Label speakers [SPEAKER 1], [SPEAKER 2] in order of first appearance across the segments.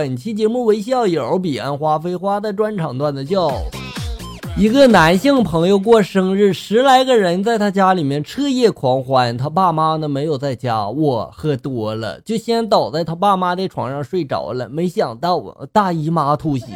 [SPEAKER 1] 本期节目为校友彼岸花飞花的专场段子秀。一个男性朋友过生日，十来个人在他家里面彻夜狂欢。他爸妈呢没有在家，我喝多了，就先倒在他爸妈的床上睡着了。没想到啊，大姨妈突袭，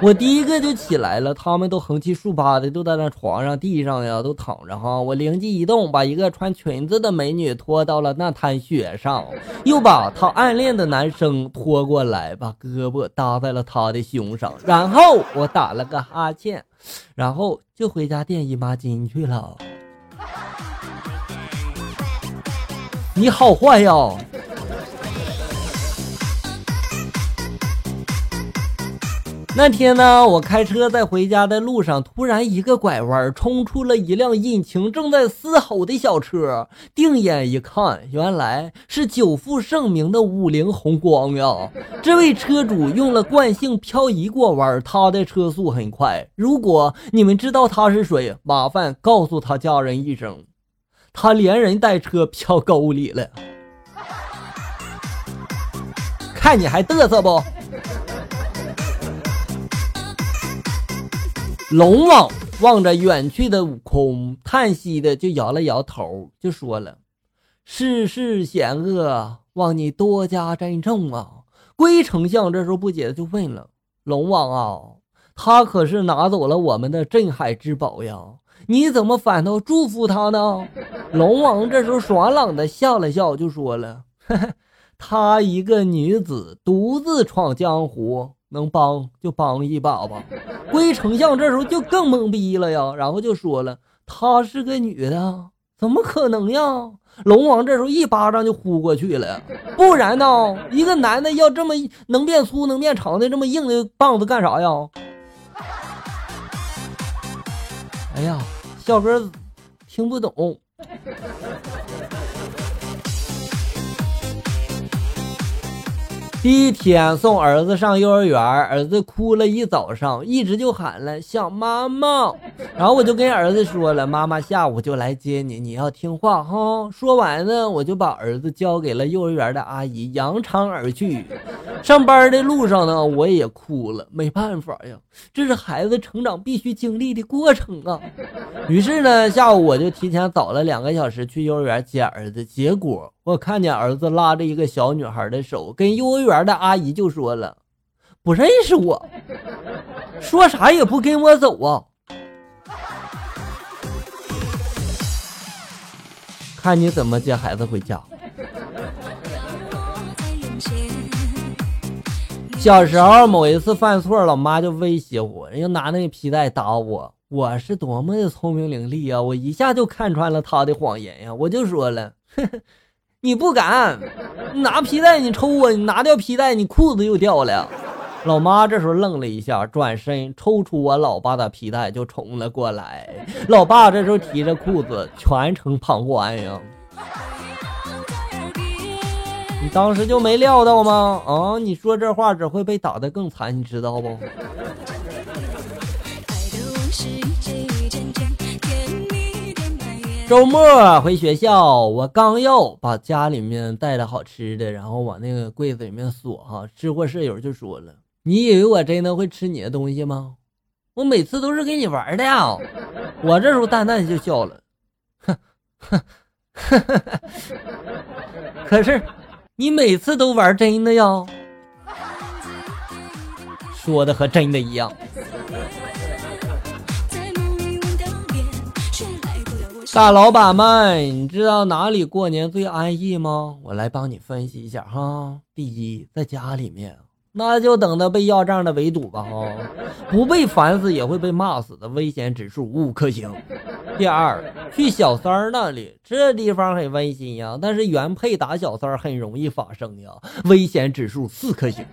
[SPEAKER 1] 我第一个就起来了，他们都横七竖八的都在那床上、地上呀都躺着哈。我灵机一动，把一个穿裙子的美女拖到了那滩血上，又把她暗恋的男生拖过来，把胳膊搭在了他的胸上，然后我打了个哈欠。然后就回家垫姨妈巾去了。你好坏呀！那天呢，我开车在回家的路上，突然一个拐弯，冲出了一辆引擎正在嘶吼的小车。定眼一看，原来是久负盛名的五菱宏光呀！这位车主用了惯性漂移过弯，他的车速很快。如果你们知道他是谁，麻烦告诉他家人一声，他连人带车飘沟里了。看你还嘚瑟不？龙王望着远去的悟空，叹息的就摇了摇头，就说了：“世事险恶，望你多加珍重啊。”龟丞相这时候不解的就问了：“龙王啊，他可是拿走了我们的镇海之宝呀，你怎么反倒祝福他呢？”龙王这时候爽朗的笑了笑，就说了：“呵呵，她一个女子独自闯江湖。”能帮就帮一把吧。龟丞相这时候就更懵逼了呀，然后就说了：“她是个女的，怎么可能呀？”龙王这时候一巴掌就呼过去了，不然呢？一个男的要这么能变粗能变长的这么硬的棒子干啥呀？哎呀，小哥听不懂。第一天送儿子上幼儿园，儿子哭了一早上，一直就喊了想妈妈。然后我就跟儿子说了，妈妈下午就来接你，你要听话哈。说完呢，我就把儿子交给了幼儿园的阿姨，扬长而去。上班的路上呢，我也哭了，没办法呀，这是孩子成长必须经历的过程啊。于是呢，下午我就提前早了两个小时去幼儿园接儿子，结果。我看见儿子拉着一个小女孩的手，跟幼儿园的阿姨就说了：“不认识我，说啥也不跟我走啊！”看你怎么接孩子回家。小时候某一次犯错，老妈就威胁我，人家拿那个皮带打我。我是多么的聪明伶俐啊！我一下就看穿了他的谎言呀！我就说了。呵 呵你不敢拿皮带，你抽我，你拿掉皮带，你裤子又掉了。老妈这时候愣了一下，转身抽出我老爸的皮带就冲了过来。老爸这时候提着裤子，全程旁观呀。你当时就没料到吗？啊，你说这话只会被打得更惨，你知道不？周末回学校，我刚要把家里面带的好吃的，然后往那个柜子里面锁哈。吃货舍友就说了：“你以为我真的会吃你的东西吗？我每次都是给你玩的呀。”我这时候淡淡就笑了，哼哼，可是你每次都玩真的呀，说的和真的一样。大老板们，你知道哪里过年最安逸吗？我来帮你分析一下哈。第一，在家里面，那就等着被要账的围堵吧哈，不被烦死也会被骂死的，危险指数五颗星。第二，去小三儿那里，这地方很温馨呀，但是原配打小三儿很容易发生呀，危险指数四颗星。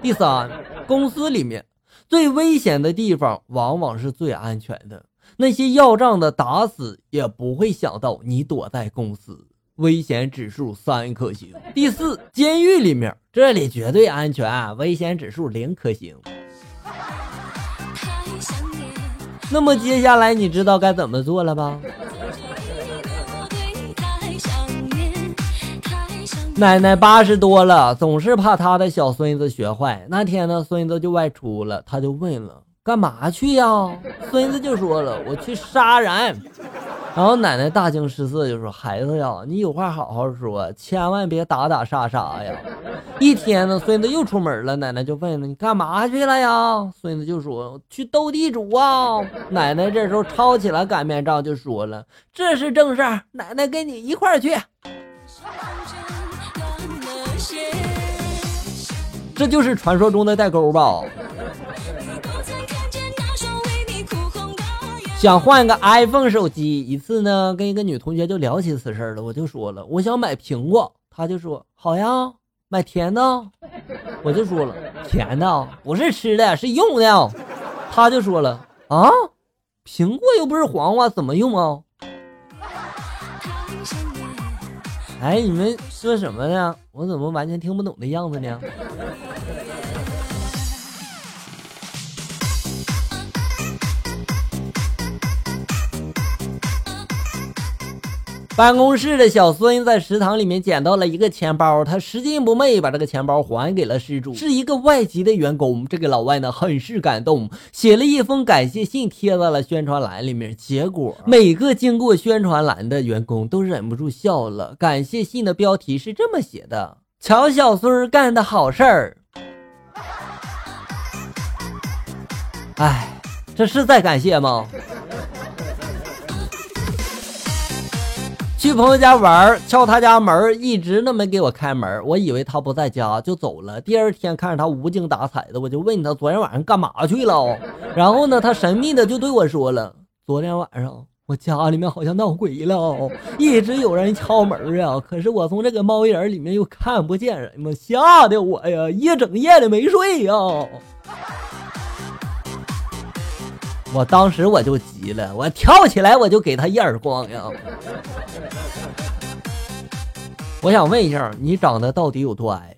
[SPEAKER 1] 第三，公司里面最危险的地方，往往是最安全的。那些要账的打死也不会想到你躲在公司，危险指数三颗星。第四，监狱里面，这里绝对安全，危险指数零颗星。那么接下来你知道该怎么做了吧？奶奶八十多了，总是怕她的小孙子学坏。那天呢，孙子就外出了，他就问了：“干嘛去呀？”孙子就说了：“我去杀人。”然后奶奶大惊失色，就说：“孩子呀，你有话好好说，千万别打打杀杀呀。”一天呢，孙子又出门了，奶奶就问了：“你干嘛去了呀？”孙子就说：“去斗地主啊。”奶奶这时候抄起了擀面杖，就说了：“这是正事儿，奶奶跟你一块儿去。”这就是传说中的代沟吧？想换个 iPhone 手机，一次呢，跟一个女同学就聊起此事了。我就说了，我想买苹果，她就说好呀，买甜的。我就说了，甜的不是吃的，是用的。她就说了啊，苹果又不是黄瓜，怎么用啊？哎，你们说什么呢？我怎么完全听不懂的样子呢？办公室的小孙在食堂里面捡到了一个钱包，他拾金不昧，把这个钱包还给了失主，是一个外籍的员工。这个老外呢，很是感动，写了一封感谢信贴在了宣传栏里面。结果每个经过宣传栏的员工都忍不住笑了。感谢信的标题是这么写的：“瞧小孙干的好事儿。”哎，这是在感谢吗？去朋友家玩，敲他家门，一直都没给我开门，我以为他不在家就走了。第二天看着他无精打采的，我就问他昨天晚上干嘛去了。然后呢，他神秘的就对我说了：“昨天晚上我家里面好像闹鬼了，一直有人敲门啊，可是我从这个猫眼里面又看不见人嘛，吓得我呀一整夜的没睡呀。”我当时我就急了，我跳起来我就给他一耳光呀！我想问一下，你长得到底有多矮？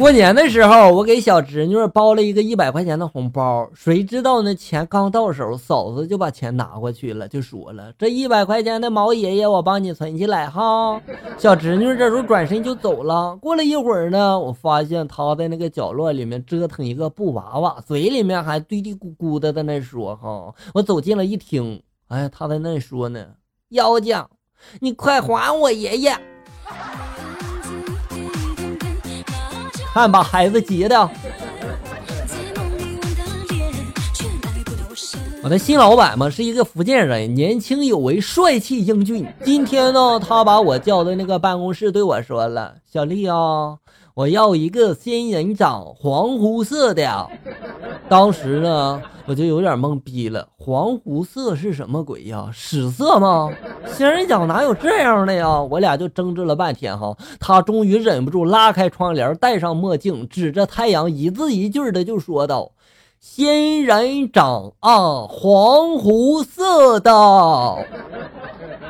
[SPEAKER 1] 过年的时候，我给小侄女包了一个一百块钱的红包，谁知道那？钱刚到手，嫂子就把钱拿过去了，就说了：“这一百块钱的毛爷爷，我帮你存起来哈。”小侄女这时候转身就走了。过了一会儿呢，我发现她在那个角落里面折腾一个布娃娃，嘴里面还嘀嘀咕咕的在那说：“哈。”我走近了一听，哎，她在那说呢：“妖精，你快还我爷爷！”看把孩子急的。我的新老板嘛是一个福建人，年轻有为，帅气英俊。今天呢，他把我叫到那个办公室，对我说了：“小丽啊。”我要一个仙人掌，黄湖色的。当时呢，我就有点懵逼了。黄湖色是什么鬼呀？屎色吗？仙人掌哪有这样的呀？我俩就争执了半天哈。他终于忍不住拉开窗帘，戴上墨镜，指着太阳，一字一句的就说道：“仙人掌啊，黄湖色的。”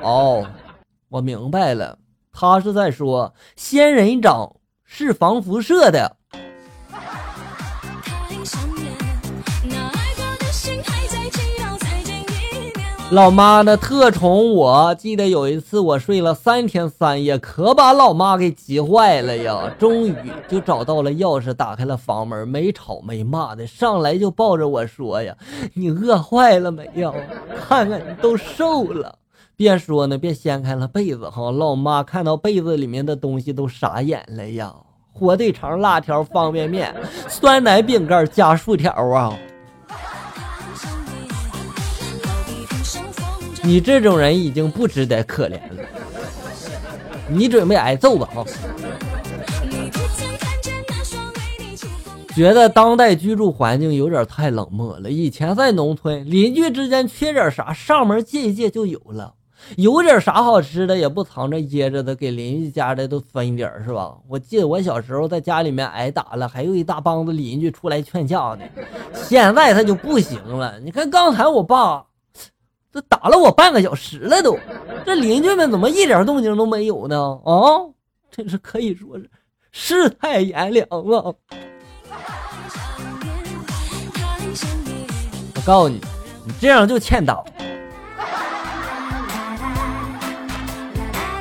[SPEAKER 1] 哦，我明白了，他是在说仙人掌。是防辐射的。老妈呢特宠我，记得有一次我睡了三天三夜，可把老妈给急坏了呀。终于就找到了钥匙，打开了房门，没吵没骂的上来就抱着我说呀：“你饿坏了没有？看看你都瘦了。”别说呢，别掀开了被子哈。老妈看到被子里面的东西都傻眼了呀！火腿肠、辣条、方便面、酸奶、饼干加薯条啊！你这种人已经不值得可怜了，你准备挨揍吧啊！觉得当代居住环境有点太冷漠了。以前在农村，邻居之间缺点啥，上门借一借就有了。有点啥好吃的也不藏着掖着的，给邻居家的都分一点是吧？我记得我小时候在家里面挨打了，还有一大帮子邻居出来劝架呢。现在他就不行了，你看刚才我爸这打了我半个小时了都，这邻居们怎么一点动静都没有呢？啊，真是可以说是世态炎凉啊！我告诉你，你这样就欠打。